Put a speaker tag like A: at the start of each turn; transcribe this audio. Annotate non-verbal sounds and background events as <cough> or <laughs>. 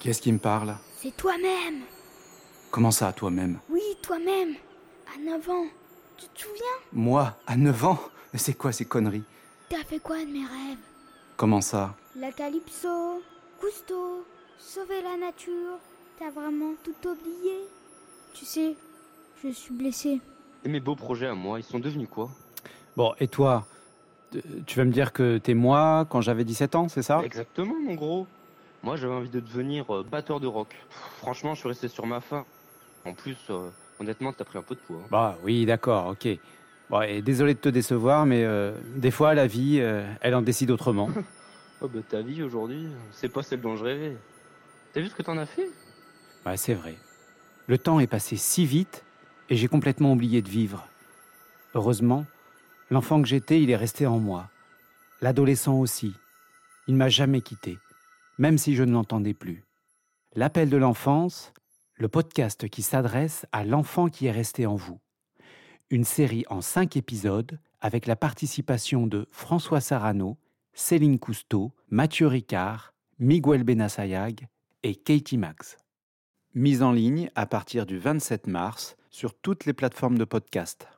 A: Qu'est-ce qui me parle?
B: C'est toi-même.
A: Comment ça, toi-même?
B: Oui, toi-même. À 9 ans. Tu te souviens?
A: Moi, à 9 ans? Mais c'est quoi ces conneries?
B: T'as fait quoi de mes rêves?
A: Comment ça?
B: La Calypso, Cousteau, sauver la nature. T'as vraiment tout oublié? Tu sais, je suis blessée.
C: Et mes beaux projets à moi, ils sont devenus quoi?
A: Bon, et toi? Euh, Tu vas me dire que t'es moi quand j'avais 17 ans, c'est ça?
C: Exactement, mon gros. Moi, j'avais envie de devenir euh, batteur de rock. Franchement, je suis resté sur ma faim. En plus, euh, honnêtement, t'as pris un peu de poids. hein.
A: Bah oui, d'accord, ok. Bon, et désolé de te décevoir, mais euh, des fois, la vie, euh, elle en décide autrement. <laughs>
C: Oh, bah, ta vie aujourd'hui, c'est pas celle dont je rêvais. T'as vu ce que t'en as fait?
A: Ouais, c'est vrai. Le temps est passé si vite et j'ai complètement oublié de vivre. Heureusement, l'enfant que j'étais, il est resté en moi. L'adolescent aussi. Il m'a jamais quitté, même si je ne l'entendais plus. L'appel de l'enfance, le podcast qui s'adresse à l'enfant qui est resté en vous. Une série en cinq épisodes avec la participation de François Sarano, Céline Cousteau, Mathieu Ricard, Miguel Benassayag et Katie Max. Mise en ligne à partir du 27 mars sur toutes les plateformes de podcast.